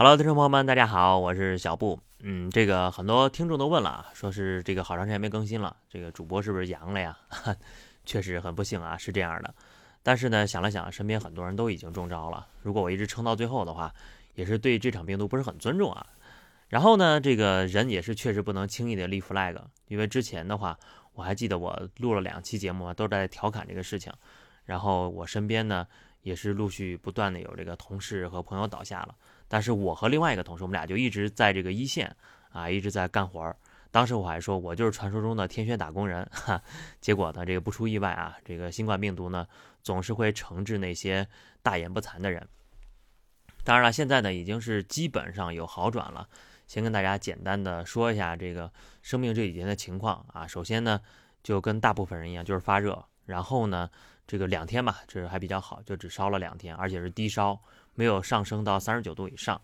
Hello，听众朋友们，大家好，我是小布。嗯，这个很多听众都问了啊，说是这个好长时间没更新了，这个主播是不是阳了呀？确实很不幸啊，是这样的。但是呢，想了想，身边很多人都已经中招了，如果我一直撑到最后的话，也是对这场病毒不是很尊重啊。然后呢，这个人也是确实不能轻易的立 flag，因为之前的话，我还记得我录了两期节目啊，都在调侃这个事情。然后我身边呢，也是陆续不断的有这个同事和朋友倒下了。但是我和另外一个同事，我们俩就一直在这个一线啊，一直在干活儿。当时我还说，我就是传说中的天选打工人。哈，结果呢，这个不出意外啊，这个新冠病毒呢，总是会惩治那些大言不惭的人。当然了，现在呢，已经是基本上有好转了。先跟大家简单的说一下这个生病这几天的情况啊。首先呢，就跟大部分人一样，就是发热。然后呢，这个两天吧，这还比较好，就只烧了两天，而且是低烧。没有上升到三十九度以上，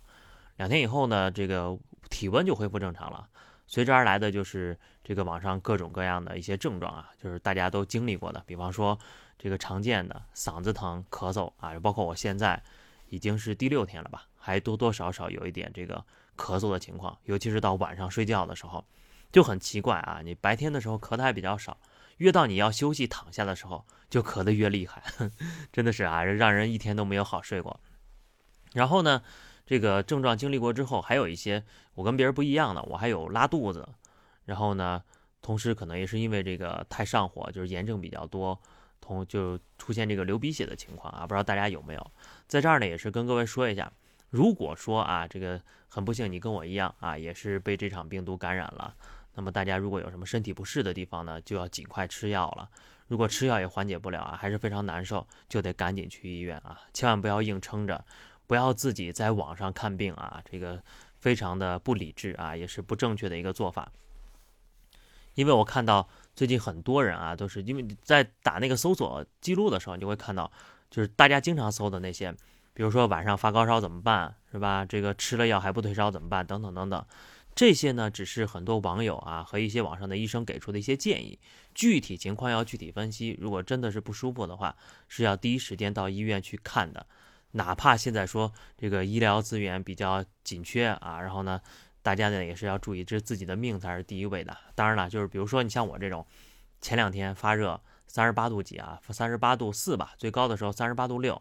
两天以后呢，这个体温就恢复正常了。随之而来的就是这个网上各种各样的一些症状啊，就是大家都经历过的，比方说这个常见的嗓子疼、咳嗽啊，包括我现在已经是第六天了吧，还多多少少有一点这个咳嗽的情况，尤其是到晚上睡觉的时候，就很奇怪啊。你白天的时候咳的还比较少，越到你要休息躺下的时候，就咳得越厉害，真的是啊，让人一天都没有好睡过。然后呢，这个症状经历过之后，还有一些我跟别人不一样的，我还有拉肚子，然后呢，同时可能也是因为这个太上火，就是炎症比较多，同就出现这个流鼻血的情况啊，不知道大家有没有？在这儿呢，也是跟各位说一下，如果说啊，这个很不幸你跟我一样啊，也是被这场病毒感染了，那么大家如果有什么身体不适的地方呢，就要尽快吃药了。如果吃药也缓解不了啊，还是非常难受，就得赶紧去医院啊，千万不要硬撑着。不要自己在网上看病啊，这个非常的不理智啊，也是不正确的一个做法。因为我看到最近很多人啊，都是因为在打那个搜索记录的时候，你就会看到，就是大家经常搜的那些，比如说晚上发高烧怎么办，是吧？这个吃了药还不退烧怎么办？等等等等，这些呢，只是很多网友啊和一些网上的医生给出的一些建议，具体情况要具体分析。如果真的是不舒服的话，是要第一时间到医院去看的。哪怕现在说这个医疗资源比较紧缺啊，然后呢，大家呢也是要注意，这自己的命才是第一位的。当然了，就是比如说你像我这种，前两天发热三十八度几啊，三十八度四吧，最高的时候三十八度六，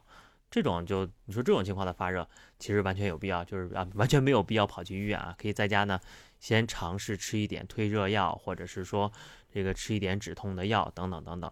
这种就你说这种情况的发热，其实完全有必要，就是啊完全没有必要跑去医院啊，可以在家呢先尝试吃一点退热药，或者是说这个吃一点止痛的药等等等等。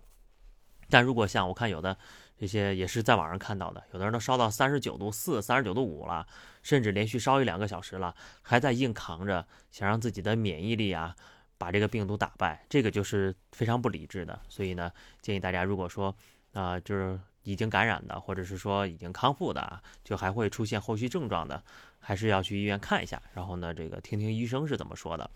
但如果像我看有的。这些也是在网上看到的，有的人都烧到三十九度四、三十九度五了，甚至连续烧一两个小时了，还在硬扛着，想让自己的免疫力啊把这个病毒打败，这个就是非常不理智的。所以呢，建议大家如果说啊，就是已经感染的，或者是说已经康复的啊，就还会出现后续症状的，还是要去医院看一下，然后呢，这个听听医生是怎么说的。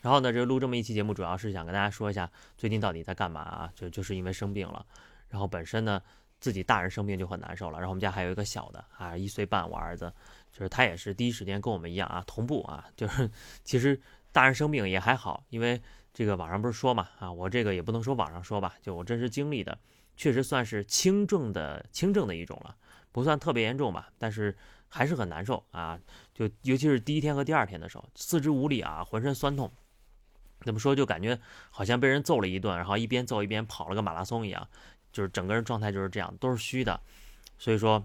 然后呢，这录这么一期节目，主要是想跟大家说一下最近到底在干嘛啊？就就是因为生病了。然后本身呢，自己大人生病就很难受了。然后我们家还有一个小的啊，一岁半，我儿子，就是他也是第一时间跟我们一样啊，同步啊，就是 其实大人生病也还好，因为这个网上不是说嘛啊，我这个也不能说网上说吧，就我真实经历的，确实算是轻症的轻症的一种了，不算特别严重吧，但是还是很难受啊，就尤其是第一天和第二天的时候，四肢无力啊，浑身酸痛，怎么说就感觉好像被人揍了一顿，然后一边揍一边跑了个马拉松一样。就是整个人状态就是这样，都是虚的，所以说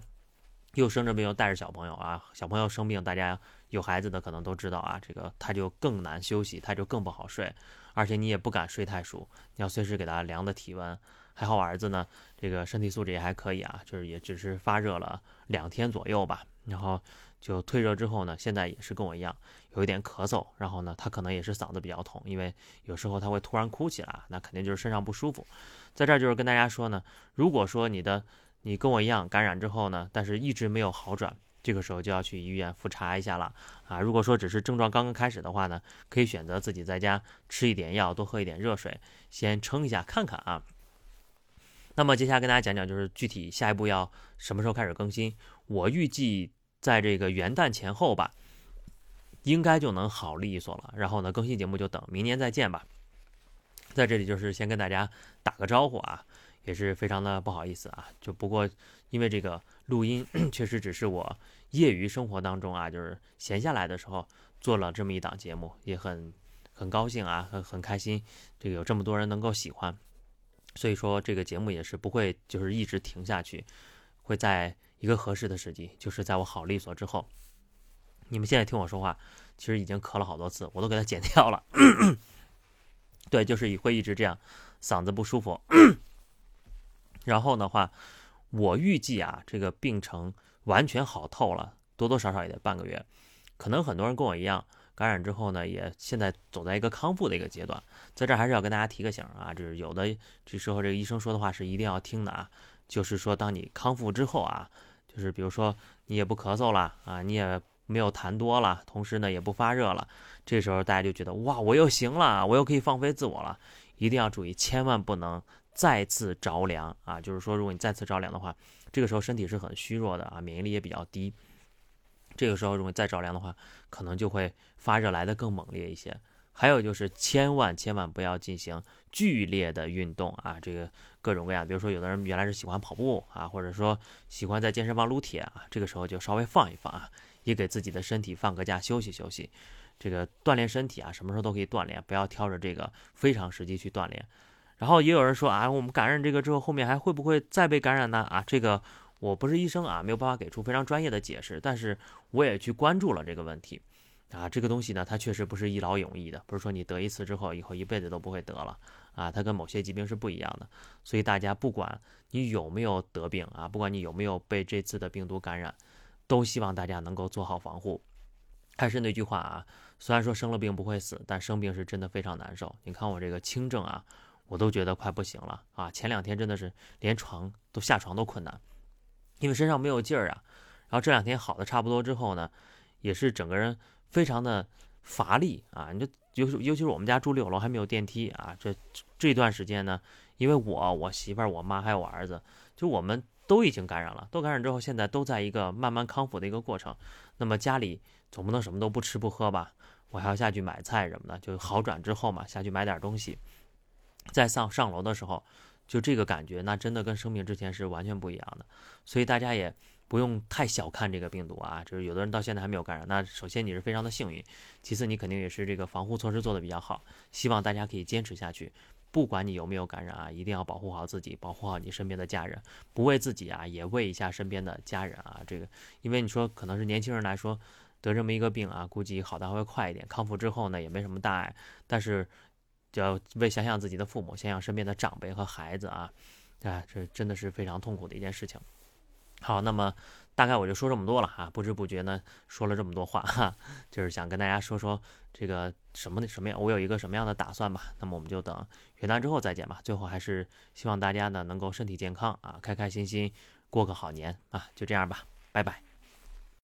又生着病又带着小朋友啊，小朋友生病，大家有孩子的可能都知道啊，这个他就更难休息，他就更不好睡，而且你也不敢睡太熟，你要随时给他量的体温。还好我儿子呢，这个身体素质也还可以啊，就是也只是发热了两天左右吧，然后就退热之后呢，现在也是跟我一样有一点咳嗽，然后呢，他可能也是嗓子比较痛，因为有时候他会突然哭起来，那肯定就是身上不舒服。在这儿就是跟大家说呢，如果说你的你跟我一样感染之后呢，但是一直没有好转，这个时候就要去医院复查一下了啊。如果说只是症状刚刚开始的话呢，可以选择自己在家吃一点药，多喝一点热水，先撑一下看看啊。那么接下来跟大家讲讲，就是具体下一步要什么时候开始更新，我预计在这个元旦前后吧，应该就能好利索了。然后呢，更新节目就等明年再见吧。在这里就是先跟大家打个招呼啊，也是非常的不好意思啊。就不过因为这个录音 确实只是我业余生活当中啊，就是闲下来的时候做了这么一档节目，也很很高兴啊，很很开心，这个有这么多人能够喜欢。所以说这个节目也是不会就是一直停下去，会在一个合适的时机，就是在我好利索之后。你们现在听我说话，其实已经咳了好多次，我都给它剪掉了。对，就是会一直这样，嗓子不舒服。然后的话，我预计啊，这个病程完全好透了，多多少少也得半个月。可能很多人跟我一样，感染之后呢，也现在走在一个康复的一个阶段。在这儿还是要跟大家提个醒啊，就是有的这时候这个医生说的话是一定要听的啊，就是说当你康复之后啊，就是比如说你也不咳嗽了啊，你也。没有痰多了，同时呢也不发热了，这时候大家就觉得哇，我又行了，我又可以放飞自我了。一定要注意，千万不能再次着凉啊！就是说，如果你再次着凉的话，这个时候身体是很虚弱的啊，免疫力也比较低。这个时候如果再着凉的话，可能就会发热来的更猛烈一些。还有就是，千万千万不要进行剧烈的运动啊！这个各种各样，比如说有的人原来是喜欢跑步啊，或者说喜欢在健身房撸铁啊，这个时候就稍微放一放啊。也给自己的身体放个假，休息休息。这个锻炼身体啊，什么时候都可以锻炼，不要挑着这个非常时机去锻炼。然后也有人说啊，我们感染这个之后，后面还会不会再被感染呢？啊，这个我不是医生啊，没有办法给出非常专业的解释。但是我也去关注了这个问题啊，这个东西呢，它确实不是一劳永逸的，不是说你得一次之后，以后一辈子都不会得了啊，它跟某些疾病是不一样的。所以大家不管你有没有得病啊，不管你有没有被这次的病毒感染。都希望大家能够做好防护。还是那句话啊，虽然说生了病不会死，但生病是真的非常难受。你看我这个轻症啊，我都觉得快不行了啊。前两天真的是连床都下床都困难，因为身上没有劲儿啊。然后这两天好的差不多之后呢，也是整个人非常的乏力啊。你就尤尤其是我们家住六楼还没有电梯啊，这这段时间呢，因为我、我媳妇儿、我妈还有我儿子，就我们。都已经感染了，都感染之后，现在都在一个慢慢康复的一个过程。那么家里总不能什么都不吃不喝吧？我还要下去买菜什么的，就好转之后嘛，下去买点东西。再上上楼的时候，就这个感觉，那真的跟生病之前是完全不一样的。所以大家也不用太小看这个病毒啊，就是有的人到现在还没有感染，那首先你是非常的幸运，其次你肯定也是这个防护措施做的比较好。希望大家可以坚持下去。不管你有没有感染啊，一定要保护好自己，保护好你身边的家人，不为自己啊，也为一下身边的家人啊。这个，因为你说可能是年轻人来说得这么一个病啊，估计好的还会快一点，康复之后呢也没什么大碍。但是，就要为想想自己的父母，想想身边的长辈和孩子啊，啊，这真的是非常痛苦的一件事情。好，那么。大概我就说这么多了哈，不知不觉呢说了这么多话哈，就是想跟大家说说这个什么的什么样，我有一个什么样的打算吧。那么我们就等元旦之后再见吧。最后还是希望大家呢能够身体健康啊，开开心心过个好年啊，就这样吧，拜拜。